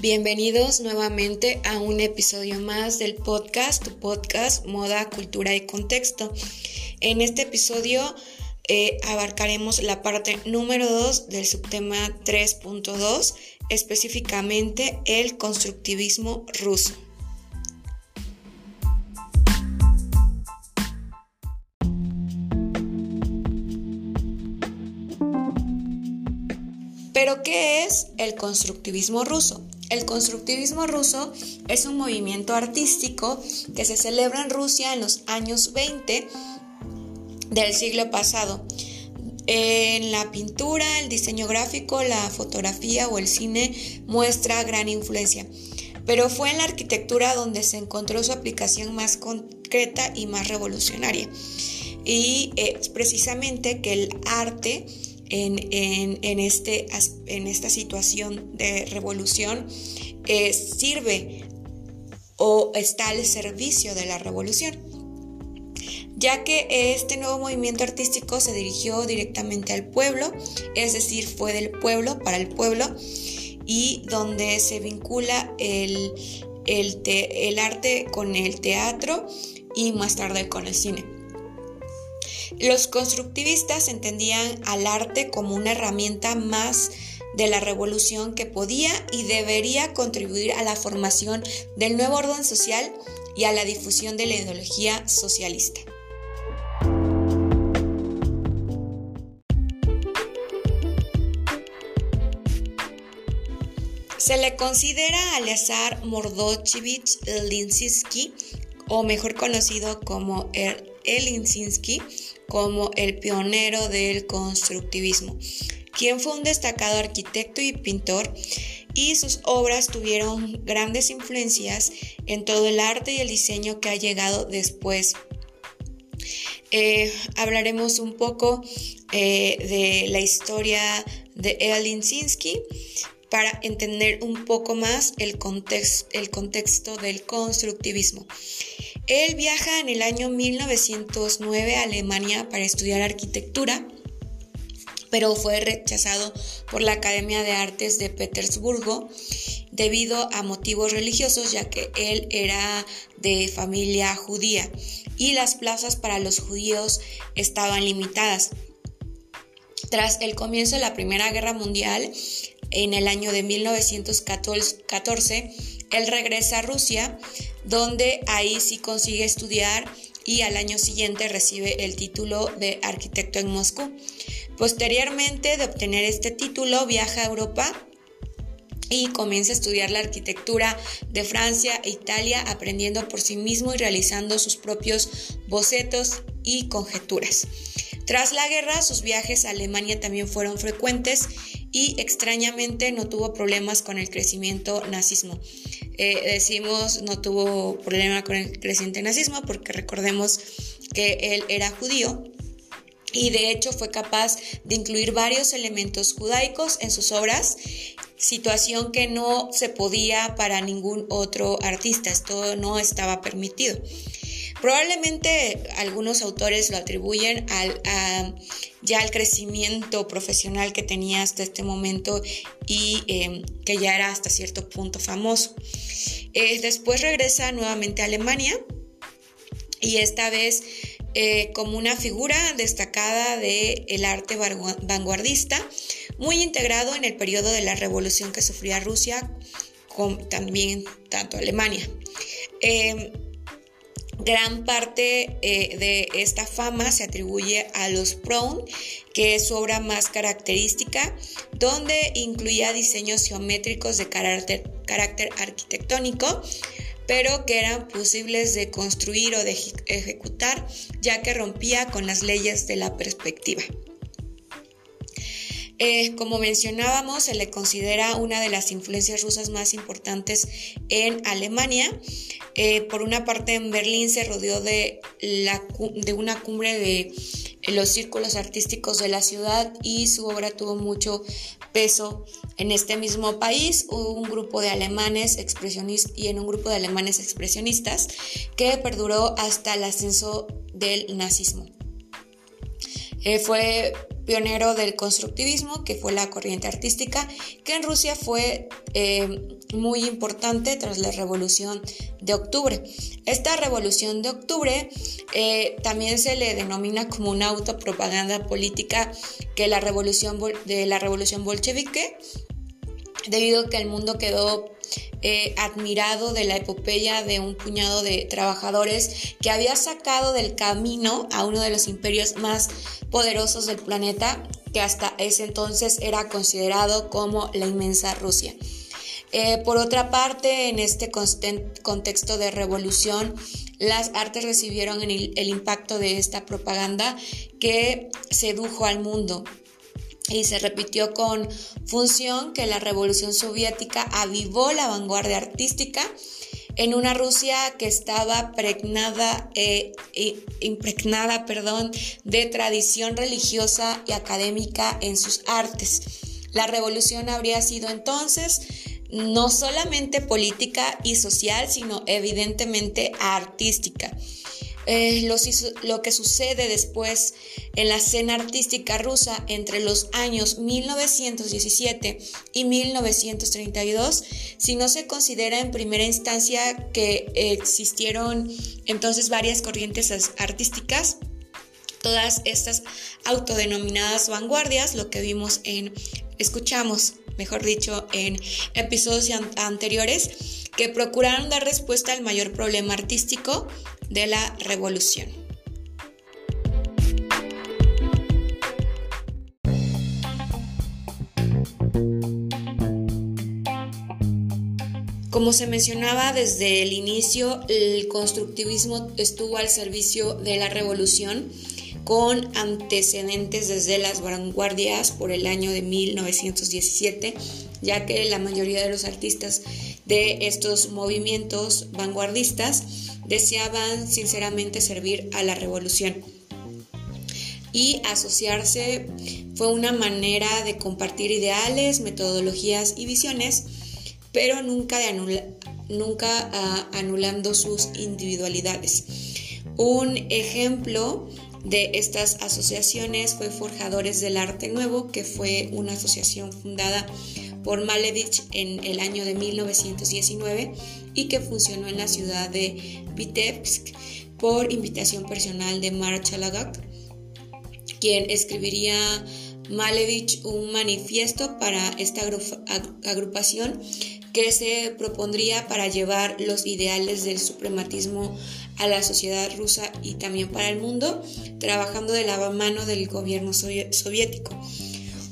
Bienvenidos nuevamente a un episodio más del podcast, tu podcast Moda, Cultura y Contexto. En este episodio eh, abarcaremos la parte número 2 del subtema 3.2, específicamente el constructivismo ruso. Pero, ¿qué es el constructivismo ruso? El constructivismo ruso es un movimiento artístico que se celebra en Rusia en los años 20 del siglo pasado. En la pintura, el diseño gráfico, la fotografía o el cine muestra gran influencia, pero fue en la arquitectura donde se encontró su aplicación más concreta y más revolucionaria. Y es precisamente que el arte en, este, en esta situación de revolución eh, sirve o está al servicio de la revolución ya que este nuevo movimiento artístico se dirigió directamente al pueblo, es decir, fue del pueblo para el pueblo, y donde se vincula el, el arte con el teatro y más tarde con el cine. Los constructivistas entendían al arte como una herramienta más de la revolución que podía y debería contribuir a la formación del nuevo orden social y a la difusión de la ideología socialista. Se le considera a Eleazar Mordochevich Linsinski, o mejor conocido como Elinsinski, como el pionero del constructivismo, quien fue un destacado arquitecto y pintor y sus obras tuvieron grandes influencias en todo el arte y el diseño que ha llegado después. Eh, hablaremos un poco eh, de la historia de Elinsinski para entender un poco más el, el contexto del constructivismo. Él viaja en el año 1909 a Alemania para estudiar arquitectura, pero fue rechazado por la Academia de Artes de Petersburgo debido a motivos religiosos, ya que él era de familia judía y las plazas para los judíos estaban limitadas. Tras el comienzo de la Primera Guerra Mundial, en el año de 1914, él regresa a Rusia, donde ahí sí consigue estudiar y al año siguiente recibe el título de arquitecto en Moscú. Posteriormente de obtener este título viaja a Europa y comienza a estudiar la arquitectura de Francia e Italia, aprendiendo por sí mismo y realizando sus propios bocetos y conjeturas. Tras la guerra, sus viajes a Alemania también fueron frecuentes y extrañamente no tuvo problemas con el crecimiento nazismo. Eh, decimos no tuvo problema con el creciente nazismo porque recordemos que él era judío y de hecho fue capaz de incluir varios elementos judaicos en sus obras, situación que no se podía para ningún otro artista, esto no estaba permitido. Probablemente algunos autores lo atribuyen al, ya al crecimiento profesional que tenía hasta este momento y em, que ya era hasta cierto punto famoso. Eh, después regresa nuevamente a Alemania y esta vez eh, como una figura destacada del arte vanguardista, muy integrado en el periodo de la revolución que sufría Rusia, como también tanto Alemania. Em, Gran parte eh, de esta fama se atribuye a los Brown, que es su obra más característica, donde incluía diseños geométricos de carácter, carácter arquitectónico, pero que eran posibles de construir o de ejecutar, ya que rompía con las leyes de la perspectiva. Como mencionábamos, se le considera una de las influencias rusas más importantes en Alemania. Eh, por una parte, en Berlín se rodeó de, de una cumbre de los círculos artísticos de la ciudad y su obra tuvo mucho peso en este mismo país. Hubo un grupo de alemanes expresionistas y en un grupo de alemanes expresionistas que perduró hasta el ascenso del nazismo. Eh, fue pionero del constructivismo, que fue la corriente artística, que en Rusia fue eh, muy importante tras la Revolución de Octubre. Esta Revolución de Octubre eh, también se le denomina como una autopropaganda política que la revolución de la Revolución bolchevique, debido a que el mundo quedó eh, admirado de la epopeya de un puñado de trabajadores que había sacado del camino a uno de los imperios más poderosos del planeta, que hasta ese entonces era considerado como la inmensa Rusia. Eh, por otra parte, en este contexto de revolución, las artes recibieron el impacto de esta propaganda que sedujo al mundo y se repitió con función que la revolución soviética avivó la vanguardia artística en una Rusia que estaba eh, impregnada perdón, de tradición religiosa y académica en sus artes. La revolución habría sido entonces no solamente política y social, sino evidentemente artística. Eh, lo, que sucede después en la escena artística rusa entre los años 1917 y 1932, si no se considera en primera instancia que existieron entonces varias corrientes artísticas, todas estas autodenominadas vanguardias, lo que vimos en, escuchamos, mejor dicho, en episodios anteriores, que procuraron dar respuesta al mayor problema artístico de la revolución. Como se mencionaba desde el inicio, el constructivismo estuvo al servicio de la revolución con antecedentes desde las vanguardias por el año de 1917, ya que la mayoría de los artistas de estos movimientos vanguardistas deseaban sinceramente servir a la revolución. Y asociarse fue una manera de compartir ideales, metodologías y visiones, pero nunca, de nunca ah, anulando sus individualidades. Un ejemplo de estas asociaciones fue Forjadores del Arte Nuevo, que fue una asociación fundada por Malevich en el año de 1919 y que funcionó en la ciudad de Vitebsk por invitación personal de Mark Chalagak, quien escribiría Malevich un manifiesto para esta agrupación que se propondría para llevar los ideales del suprematismo a la sociedad rusa y también para el mundo, trabajando de la mano del gobierno soviético.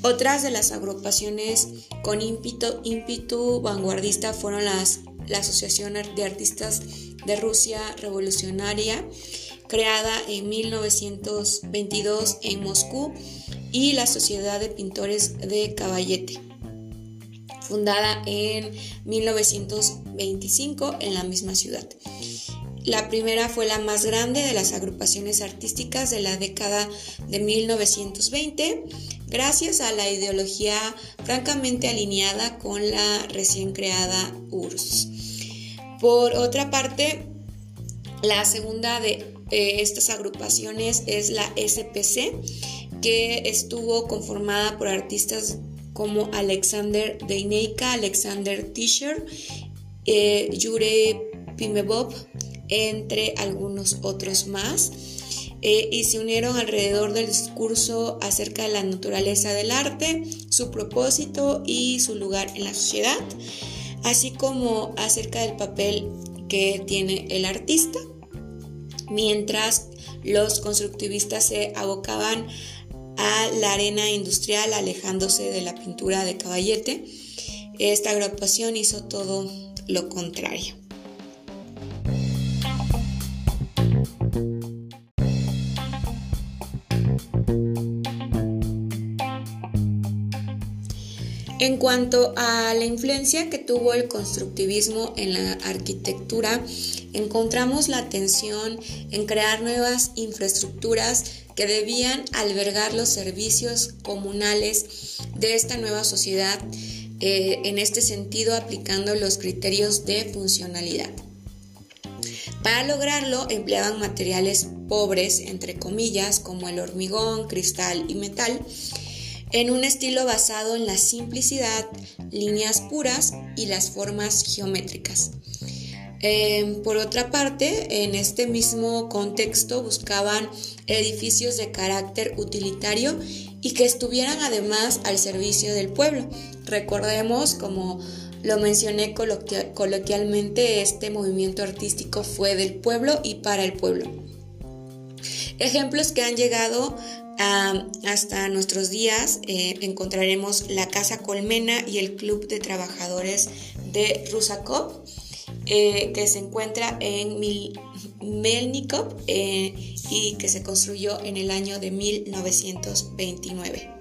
Otras de las agrupaciones con ímpetu, vanguardista fueron las la Asociación de Artistas de Rusia Revolucionaria, creada en 1922 en Moscú, y la Sociedad de Pintores de Caballete, fundada en 1925 en la misma ciudad. La primera fue la más grande de las agrupaciones artísticas de la década de 1920, gracias a la ideología francamente alineada con la recién creada URSS. Por otra parte, la segunda de estas agrupaciones es la SPC, que estuvo conformada por artistas como Alexander Deineika, Alexander Tischer, eh, Yure Pimebov, entre algunos otros más. Eh, y se unieron alrededor del discurso acerca de la naturaleza del arte, su propósito y su lugar en la sociedad así como acerca del papel que tiene el artista, mientras los constructivistas se abocaban a la arena industrial alejándose de la pintura de caballete. Esta agrupación hizo todo lo contrario. En cuanto a la influencia que tuvo el constructivismo en la arquitectura, encontramos la atención en crear nuevas infraestructuras que debían albergar los servicios comunales de esta nueva sociedad, eh, en este sentido aplicando los criterios de funcionalidad. Para lograrlo empleaban materiales pobres, entre comillas, como el hormigón, cristal y metal, en un estilo basado en la simplicidad, líneas puras y las formas geométricas. Em, por otra parte, en este mismo contexto buscaban edificios de carácter utilitario y que estuvieran además al servicio del pueblo. Recordemos, como lo mencioné coloquialmente, este movimiento artístico fue del pueblo y para el pueblo. Ejemplos que han llegado hasta nuestros días eh, encontraremos la Casa Colmena y el Club de Trabajadores de Rusakov, eh, que se encuentra en Melnikov eh, y que se construyó en el año de 1929.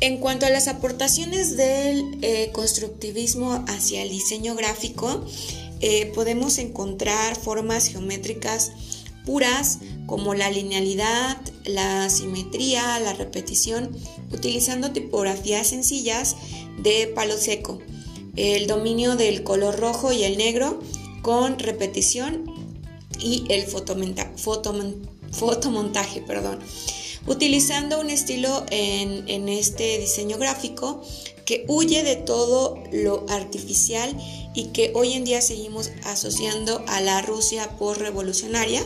En cuanto a las aportaciones del eh, constructivismo hacia el diseño gráfico, eh, podemos encontrar formas geométricas puras como la linealidad, la simetría, la repetición, utilizando tipografías sencillas de palo seco, el dominio del color rojo y el negro con repetición y el fotomontaje. Perdón utilizando un estilo en, este diseño gráfico que huye de todo lo artificial y que hoy en día seguimos asociando a la Rusia postrevolucionaria,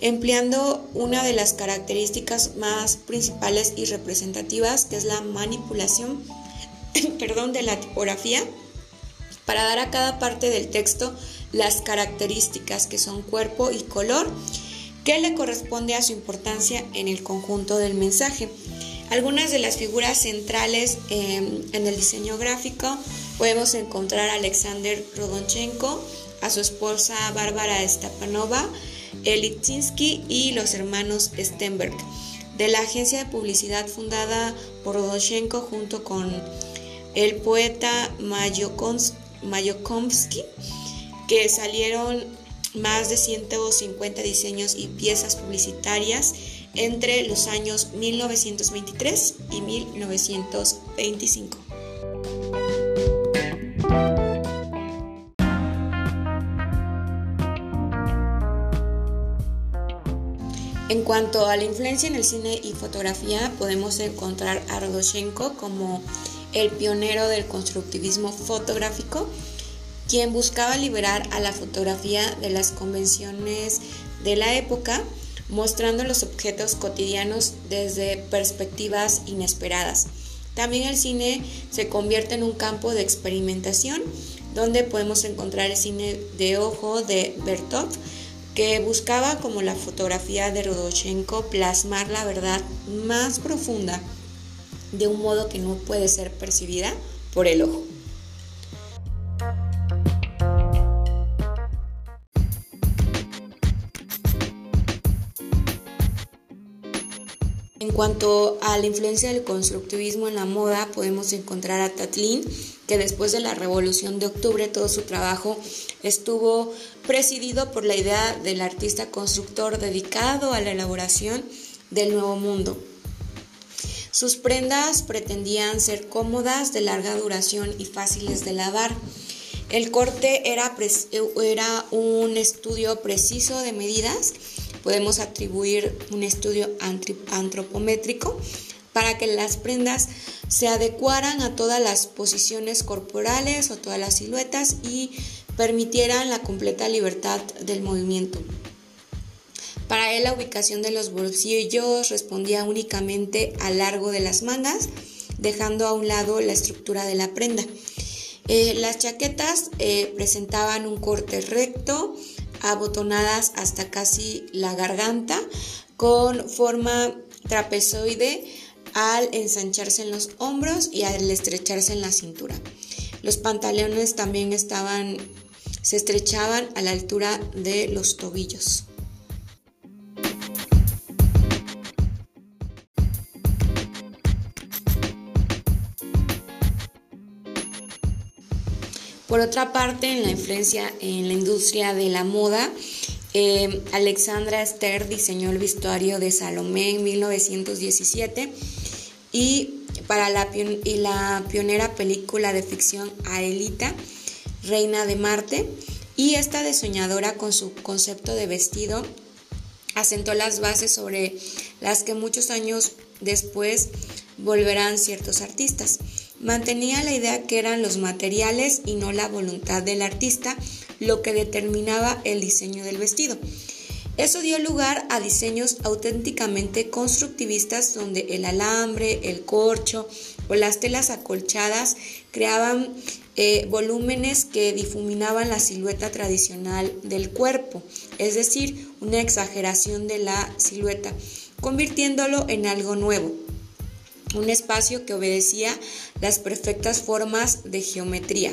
empleando una de las características más principales y representativas, que es la manipulación perdón, de la tipografía, para dar a cada parte del texto las características que son cuerpo y color que le corresponde a su importancia en el conjunto del mensaje. Algunas de las figuras centrales em, en el diseño gráfico podemos encontrar a Alexander Rodonchenko, a su esposa Bárbara Stepanova, Elitzinsky y los hermanos Stenberg, de la agencia de publicidad fundada por Rodonchenko junto con el poeta Mayokomsky, que salieron más de 150 diseños y piezas publicitarias entre los años 1923 y 1925. En cuanto a la influencia en el cine y fotografía, podemos encontrar a Rodoshenko como el pionero del constructivismo fotográfico quien buscaba liberar a la fotografía de las convenciones de la época, mostrando los objetos cotidianos desde perspectivas inesperadas. También el cine se convierte en un campo de experimentación donde podemos encontrar el cine de ojo de Bertov, que buscaba como la fotografía de Rodoshenko plasmar la verdad más profunda de un modo que no puede ser percibida por el ojo. En cuanto a la influencia del constructivismo en la moda, podemos encontrar a Tatlin, que después de la Revolución de Octubre todo su trabajo estuvo presidido por la idea del artista constructor dedicado a la elaboración del nuevo mundo. Sus prendas pretendían ser cómodas, de larga duración y fáciles de lavar. El corte era, era un estudio preciso de medidas podemos atribuir un estudio antropométrico para que las prendas se adecuaran a todas las posiciones corporales o todas las siluetas y permitieran la completa libertad del movimiento. Para él la ubicación de los bolsillos respondía únicamente al largo de las mangas, dejando a un lado la estructura de la prenda. Eh, las chaquetas eh, presentaban un corte recto, abotonadas hasta casi la garganta con forma trapezoide al ensancharse en los hombros y al estrecharse en la cintura. Los pantalones también estaban se estrechaban a la altura de los tobillos. Por otra parte, en la influencia en la industria de la moda, eh, Alexandra Esther diseñó el vestuario de Salomé en 1917 y para la, y la pionera película de ficción Aelita, Reina de Marte, y esta de soñadora con su concepto de vestido asentó las bases sobre las que muchos años después volverán ciertos artistas. Mantenía la idea que eran los materiales y no la voluntad del artista lo que determinaba el diseño del vestido. Eso dio lugar a diseños auténticamente constructivistas donde el alambre, el corcho o las telas acolchadas creaban eh, volúmenes que difuminaban la silueta tradicional del cuerpo, es decir, una exageración de la silueta, convirtiéndolo en algo nuevo, un espacio que obedecía las perfectas formas de geometría.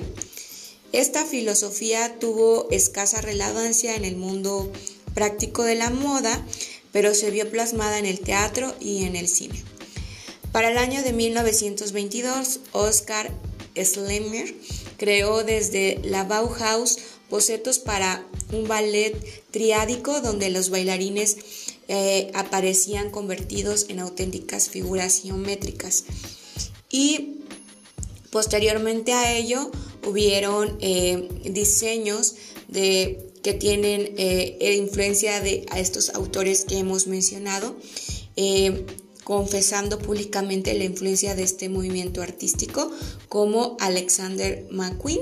Esta filosofía tuvo escasa relevancia en el mundo práctico de la moda, pero se vio plasmada en el teatro y en el cine. Para el año de 1922, Oscar Schlemmer creó desde la Bauhaus bocetos para un ballet triádico donde los bailarines eh, aparecían convertidos en auténticas figuras geométricas. Y posteriormente a ello hubieron eh, diseños de, que tienen eh, influencia de a estos autores que hemos mencionado confesando públicamente la influencia de este movimiento artístico, como Alexander McQueen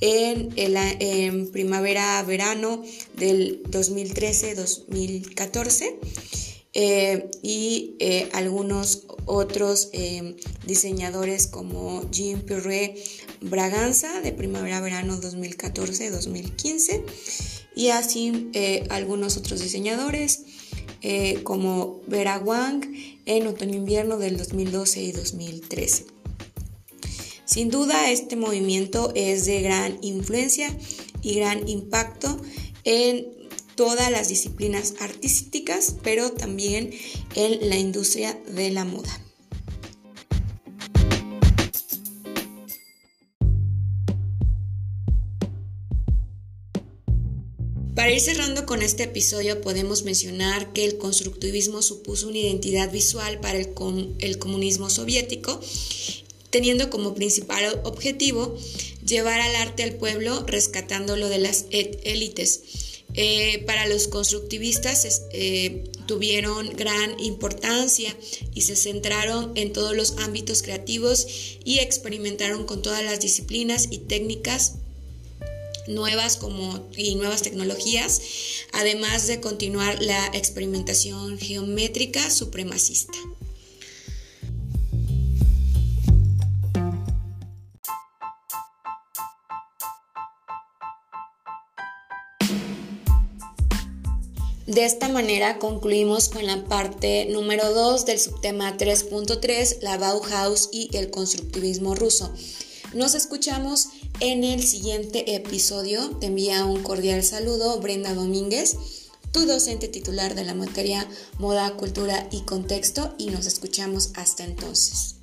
en, el, primavera-verano del 2013-2014 eh, y eh, algunos otros eh, diseñadores como Jean Pierre Braganza de primavera-verano 2014-2015 y así algunos otros diseñadores como Vera Wang en otoño-invierno del 2012 y 2013. Sin duda, este movimiento es de gran influencia y gran impacto en todas las disciplinas artísticas, pero también en la industria de la moda. Para ir cerrando con este episodio podemos mencionar que el constructivismo supuso una identidad visual para el, el comunismo soviético, teniendo como principal objetivo llevar al arte al pueblo rescatándolo de las élites. Eh, para los constructivistas eh, tuvieron gran importancia y se centraron en todos los ámbitos creativos y experimentaron con todas las disciplinas y técnicas nuevas como, y nuevas tecnologías, además de continuar la experimentación geométrica supremacista. De esta manera concluimos con la parte número 2 del subtema 3.3, la Bauhaus y el constructivismo ruso. Nos escuchamos en el siguiente episodio. Te envía un cordial saludo Brenda Domínguez, tu docente titular de la materia Moda, Cultura y Contexto y nos escuchamos hasta entonces.